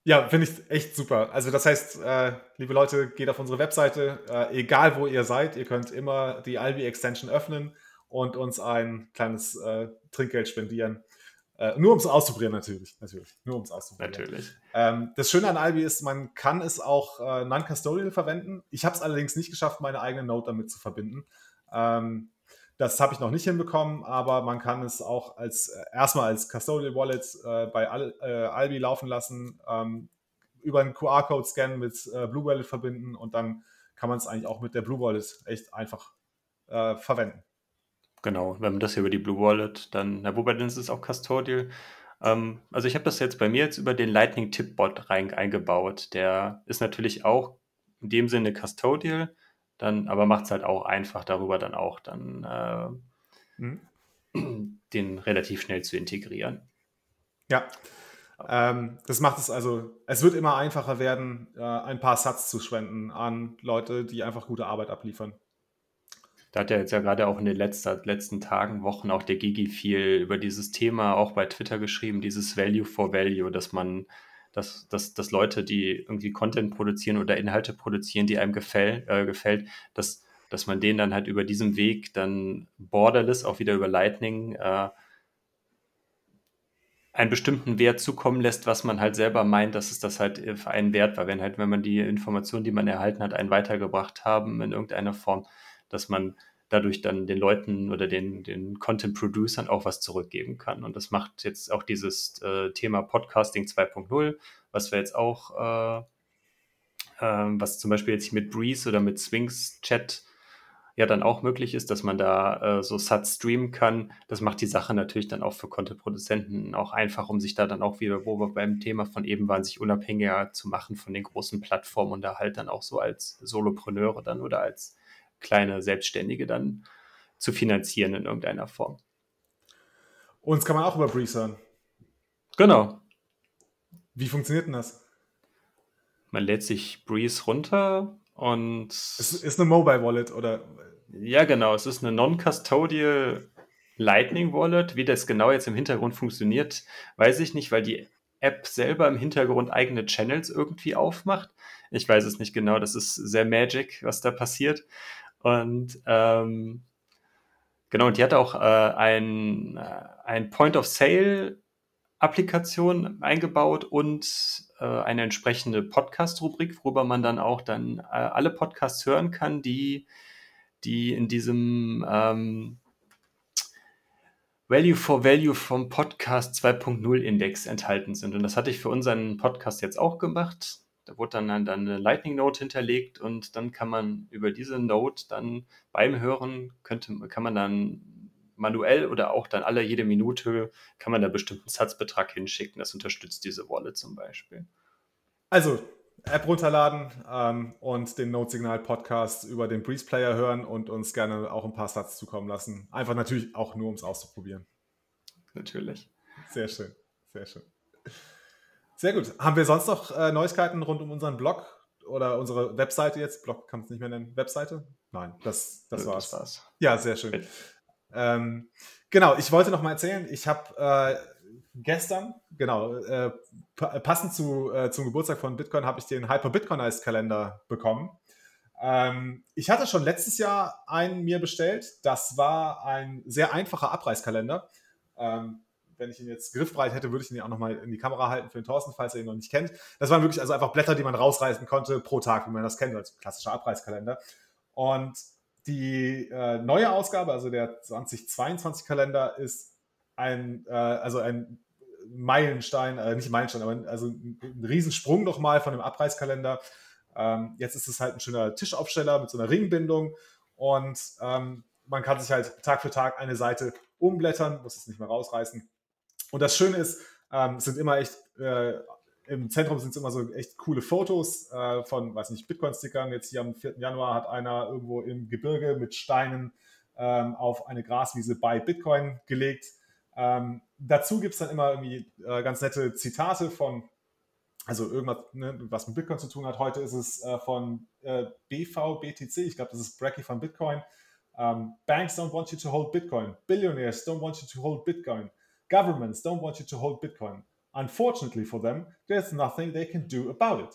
[SPEAKER 1] Ja, finde ich echt super. Also das heißt, äh, liebe Leute, geht auf unsere Webseite, äh, egal wo ihr seid, ihr könnt immer die Albi Extension öffnen und uns ein kleines äh, Trinkgeld spendieren. Äh, nur um es auszuprobieren, natürlich. Natürlich. Nur um es auszuprobieren.
[SPEAKER 2] Natürlich.
[SPEAKER 1] Ähm, das Schöne an Albi ist, man kann es auch äh, non-custodial verwenden. Ich habe es allerdings nicht geschafft, meine eigene Node damit zu verbinden. Ähm, das habe ich noch nicht hinbekommen, aber man kann es auch als äh, erstmal als Custodial Wallet äh, bei Al, äh, Albi laufen lassen, ähm, über einen QR-Code-Scan mit äh, Blue Wallet verbinden und dann kann man es eigentlich auch mit der Blue Wallet echt einfach verwenden.
[SPEAKER 2] Genau, wenn man das hier über die Blue Wallet, dann, na, wobei dann ist es auch Custodial. Ähm, also ich habe das jetzt bei mir jetzt über den Lightning Tip Bot rein eingebaut. Der ist natürlich auch in dem Sinne Custodial, dann, aber macht es halt auch einfach darüber dann auch dann äh, mhm. den relativ schnell zu integrieren.
[SPEAKER 1] Ja. Ähm, das macht es also, es wird immer einfacher werden, äh, ein paar Satz zu spenden an Leute, die einfach gute Arbeit abliefern.
[SPEAKER 2] Da hat ja jetzt ja gerade auch in den letzter, letzten Tagen, Wochen auch der Gigi viel über dieses Thema auch bei Twitter geschrieben, dieses Value for Value, dass man, dass, dass, dass Leute, die irgendwie Content produzieren oder Inhalte produzieren, die einem gefäll, äh, gefällt, dass, dass man denen dann halt über diesem Weg dann borderless, auch wieder über Lightning, äh, einen bestimmten Wert zukommen lässt, was man halt selber meint, dass es das halt für einen Wert war. Wenn halt, wenn man die Informationen, die man erhalten hat, einen weitergebracht haben in irgendeiner Form, dass man dadurch dann den Leuten oder den, den Content-Producern auch was zurückgeben kann. Und das macht jetzt auch dieses äh, Thema Podcasting 2.0, was wir jetzt auch, äh, äh, was zum Beispiel jetzt mit Breeze oder mit Swings Chat ja dann auch möglich ist, dass man da äh, so Sats streamen kann. Das macht die Sache natürlich dann auch für Content-Produzenten auch einfach, um sich da dann auch wieder, wo wir beim Thema von eben waren, sich unabhängiger zu machen von den großen Plattformen und da halt dann auch so als Solopreneure dann oder als kleine Selbstständige dann zu finanzieren in irgendeiner Form.
[SPEAKER 1] Uns kann man auch über Breeze hören.
[SPEAKER 2] Genau.
[SPEAKER 1] Wie funktioniert denn das?
[SPEAKER 2] Man lädt sich Breeze runter und.
[SPEAKER 1] Es ist eine Mobile Wallet oder?
[SPEAKER 2] Ja, genau. Es ist eine Non-Custodial Lightning Wallet. Wie das genau jetzt im Hintergrund funktioniert, weiß ich nicht, weil die App selber im Hintergrund eigene Channels irgendwie aufmacht. Ich weiß es nicht genau. Das ist sehr magic, was da passiert. Und ähm, genau, und die hat auch äh, ein, äh, ein Point of Sale Applikation eingebaut und äh, eine entsprechende Podcast-Rubrik, worüber man dann auch dann äh, alle Podcasts hören kann, die, die in diesem ähm, Value for Value vom Podcast 2.0 Index enthalten sind. Und das hatte ich für unseren Podcast jetzt auch gemacht. Da wurde dann, dann eine Lightning Note hinterlegt und dann kann man über diese Note dann beim Hören könnte, kann man dann manuell oder auch dann alle jede Minute kann man da bestimmten Satzbetrag hinschicken. Das unterstützt diese Wallet zum Beispiel.
[SPEAKER 1] Also App runterladen ähm, und den Note-Signal Podcast über den Breeze Player hören und uns gerne auch ein paar Satz zukommen lassen. Einfach natürlich auch nur, um es auszuprobieren.
[SPEAKER 2] Natürlich.
[SPEAKER 1] Sehr schön, sehr schön. Sehr gut. Haben wir sonst noch äh, Neuigkeiten rund um unseren Blog oder unsere Webseite jetzt? Blog kann es nicht mehr nennen. Webseite? Nein, das, das, ja, war's. das war's. Ja, sehr schön. Ähm, genau, ich wollte noch mal erzählen, ich habe äh, gestern, genau, äh, passend zu, äh, zum Geburtstag von Bitcoin, habe ich den Hyper Bitcoinized Kalender bekommen. Ähm, ich hatte schon letztes Jahr einen mir bestellt. Das war ein sehr einfacher Abreißkalender. Ähm, wenn ich ihn jetzt griffbereit hätte, würde ich ihn auch nochmal in die Kamera halten für den Thorsten, falls er ihn noch nicht kennt. Das waren wirklich also einfach Blätter, die man rausreißen konnte pro Tag, wie man das kennt, als klassischer Abreißkalender. Und die äh, neue Ausgabe, also der 2022-Kalender, ist ein, äh, also ein Meilenstein, äh, nicht Meilenstein, aber also ein, ein Riesensprung nochmal von dem Abreißkalender. Ähm, jetzt ist es halt ein schöner Tischaufsteller mit so einer Ringbindung und ähm, man kann sich halt Tag für Tag eine Seite umblättern, muss es nicht mehr rausreißen. Und das Schöne ist, ähm, sind immer echt, äh, im Zentrum sind es immer so echt coole Fotos äh, von, weiß nicht, Bitcoin-Stickern. Jetzt hier am 4. Januar hat einer irgendwo im Gebirge mit Steinen ähm, auf eine Graswiese bei Bitcoin gelegt. Ähm, dazu gibt es dann immer irgendwie äh, ganz nette Zitate von, also irgendwas, ne, was mit Bitcoin zu tun hat. Heute ist es äh, von äh, BVBTC, ich glaube, das ist Bracky von Bitcoin. Um, ähm, banks don't want you to hold Bitcoin. Billionaires don't want you to hold Bitcoin. Governments don't want you to hold Bitcoin. Unfortunately for them, there's nothing they can do about it.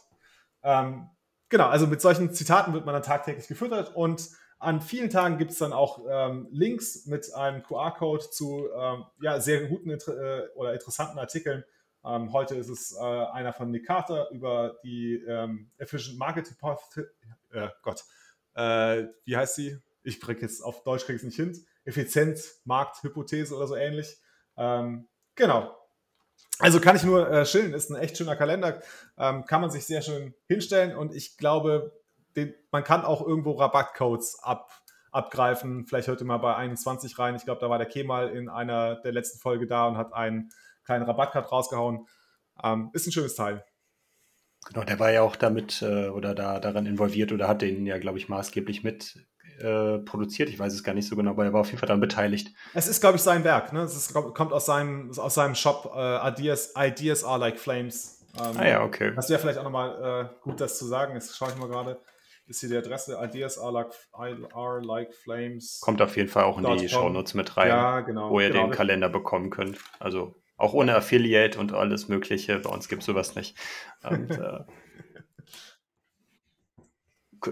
[SPEAKER 1] Ähm, genau, also mit solchen Zitaten wird man dann tagtäglich gefüttert und an vielen Tagen gibt es dann auch ähm, Links mit einem QR-Code zu ähm, ja, sehr guten äh, oder interessanten Artikeln. Ähm, heute ist es äh, einer von Nick Carter über die ähm, Efficient Market Hypothesis. Äh, Gott, äh, wie heißt sie? Ich kriege jetzt auf Deutsch kriege es nicht hin. Effizient Markthypothese oder so ähnlich. Ähm, genau, also kann ich nur äh, schillen, ist ein echt schöner Kalender, ähm, kann man sich sehr schön hinstellen und ich glaube, den, man kann auch irgendwo Rabattcodes ab, abgreifen. Vielleicht hört ihr mal bei 21 rein. Ich glaube, da war der Kemal in einer der letzten Folge da und hat einen kleinen Rabattcard rausgehauen. Ähm, ist ein schönes Teil.
[SPEAKER 2] Genau, der war ja auch damit äh, oder da daran involviert oder hat den ja, glaube ich, maßgeblich mit äh, produziert. Ich weiß es gar nicht so genau, aber er war auf jeden Fall daran beteiligt.
[SPEAKER 1] Es ist, glaube ich, sein Werk. Ne? Es ist, kommt aus seinem, aus seinem Shop äh, Ideas, Ideas Are Like Flames.
[SPEAKER 2] Ähm, ah ja, okay.
[SPEAKER 1] Hast du ja vielleicht auch nochmal äh, gut das zu sagen. Jetzt schaue ich mal gerade. Ist hier die Adresse Ideas are like, are like Flames.
[SPEAKER 2] Kommt auf jeden Fall auch in die Shownotes mit rein,
[SPEAKER 1] ja, genau,
[SPEAKER 2] wo ihr
[SPEAKER 1] genau.
[SPEAKER 2] den Kalender bekommen könnt. Also auch ohne Affiliate und alles Mögliche. Bei uns gibt es sowas nicht. Und, äh,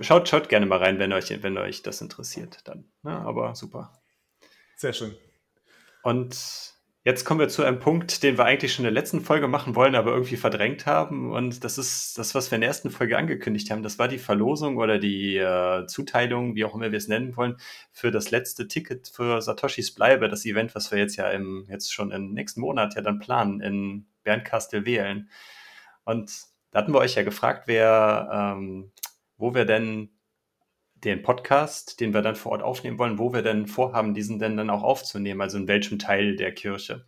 [SPEAKER 2] schaut, schaut gerne mal rein, wenn euch, wenn euch das interessiert dann. Ja, aber super.
[SPEAKER 1] Sehr schön.
[SPEAKER 2] Und jetzt kommen wir zu einem Punkt, den wir eigentlich schon in der letzten Folge machen wollen, aber irgendwie verdrängt haben. Und das ist das, was wir in der ersten Folge angekündigt haben. Das war die Verlosung oder die äh, Zuteilung, wie auch immer wir es nennen wollen, für das letzte Ticket für Satoshis Bleibe, das Event, was wir jetzt ja im, jetzt schon im nächsten Monat ja dann planen in Bernkastel wählen. Und da hatten wir euch ja gefragt, wer ähm, wo wir denn den Podcast, den wir dann vor Ort aufnehmen wollen, wo wir denn vorhaben, diesen denn dann auch aufzunehmen, also in welchem Teil der Kirche.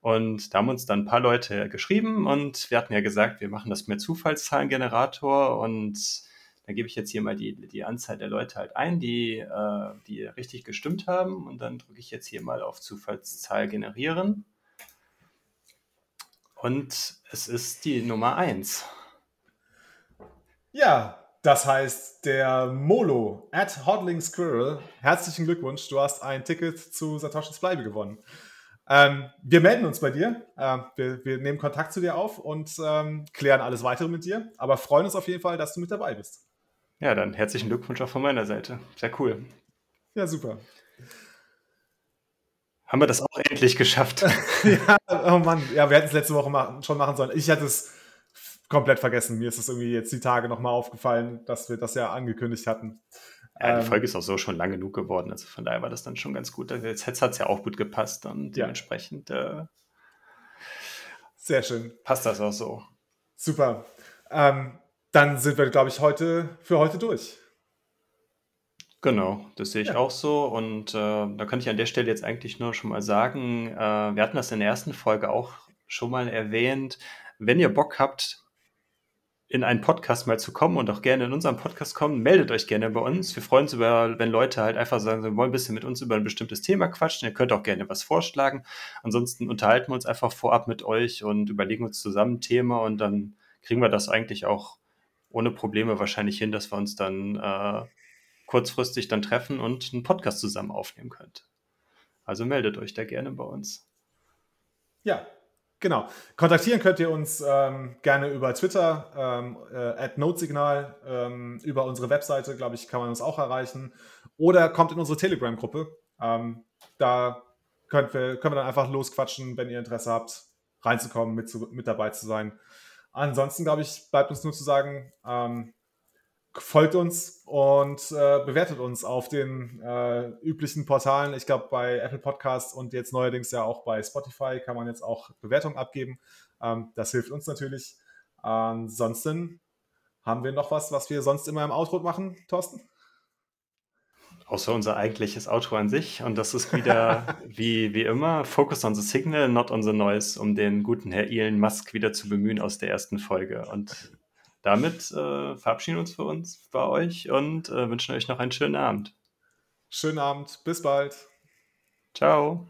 [SPEAKER 2] Und da haben uns dann ein paar Leute geschrieben und wir hatten ja gesagt, wir machen das mit Zufallszahlengenerator und da gebe ich jetzt hier mal die, die Anzahl der Leute halt ein, die, äh, die richtig gestimmt haben und dann drücke ich jetzt hier mal auf Zufallszahl generieren. Und es ist die Nummer 1.
[SPEAKER 1] Ja, das heißt, der Molo at Hodling Squirrel, herzlichen Glückwunsch, du hast ein Ticket zu Satoshis Bleibe gewonnen. Ähm, wir melden uns bei dir, äh, wir, wir, nehmen Kontakt zu dir auf und ähm, klären alles weitere mit dir, aber freuen uns auf jeden Fall, dass du mit dabei bist.
[SPEAKER 2] Ja, dann herzlichen Glückwunsch auch von meiner Seite. Sehr cool.
[SPEAKER 1] Ja, super.
[SPEAKER 2] Haben wir das auch endlich geschafft?
[SPEAKER 1] ja, oh Mann, ja, wir hätten es letzte Woche machen, schon machen sollen. Ich hätte es komplett vergessen. Mir ist es irgendwie jetzt die Tage nochmal aufgefallen, dass wir das ja angekündigt hatten.
[SPEAKER 2] Ja, die ähm, Folge ist auch so schon lang genug geworden, also von daher war das dann schon ganz gut. Also jetzt hat es ja auch gut gepasst und dementsprechend äh,
[SPEAKER 1] sehr schön.
[SPEAKER 2] Passt das auch so.
[SPEAKER 1] Super. Ähm, dann sind wir, glaube ich, heute für heute durch.
[SPEAKER 2] Genau, das sehe ich ja. auch so. Und äh, da kann ich an der Stelle jetzt eigentlich nur schon mal sagen, äh, wir hatten das in der ersten Folge auch schon mal erwähnt. Wenn ihr Bock habt, in einen Podcast mal zu kommen und auch gerne in unserem Podcast kommen, meldet euch gerne bei uns. Wir freuen uns über, wenn Leute halt einfach sagen, sie wollen ein bisschen mit uns über ein bestimmtes Thema quatschen. Ihr könnt auch gerne was vorschlagen. Ansonsten unterhalten wir uns einfach vorab mit euch und überlegen uns zusammen ein Thema und dann kriegen wir das eigentlich auch ohne Probleme wahrscheinlich hin, dass wir uns dann äh, kurzfristig dann treffen und einen Podcast zusammen aufnehmen könnt. Also meldet euch da gerne bei uns.
[SPEAKER 1] Ja, Genau. Kontaktieren könnt ihr uns ähm, gerne über Twitter, ähm, äh, Notesignal, ähm, über unsere Webseite, glaube ich, kann man uns auch erreichen. Oder kommt in unsere Telegram-Gruppe. Ähm, da könnt wir, können wir dann einfach losquatschen, wenn ihr Interesse habt, reinzukommen, mit, zu, mit dabei zu sein. Ansonsten, glaube ich, bleibt uns nur zu sagen, ähm, folgt uns und äh, bewertet uns auf den äh, üblichen Portalen. Ich glaube, bei Apple Podcasts und jetzt neuerdings ja auch bei Spotify kann man jetzt auch Bewertungen abgeben. Ähm, das hilft uns natürlich. Ansonsten haben wir noch was, was wir sonst immer im Outro machen, Thorsten?
[SPEAKER 2] Außer unser eigentliches Outro an sich. Und das ist wieder, wie, wie immer, Focus on the Signal, not on the Noise, um den guten Herr Elon Musk wieder zu bemühen aus der ersten Folge. Und damit äh, verabschieden wir uns für uns bei euch und äh, wünschen euch noch einen schönen Abend.
[SPEAKER 1] Schönen Abend, bis bald.
[SPEAKER 2] Ciao.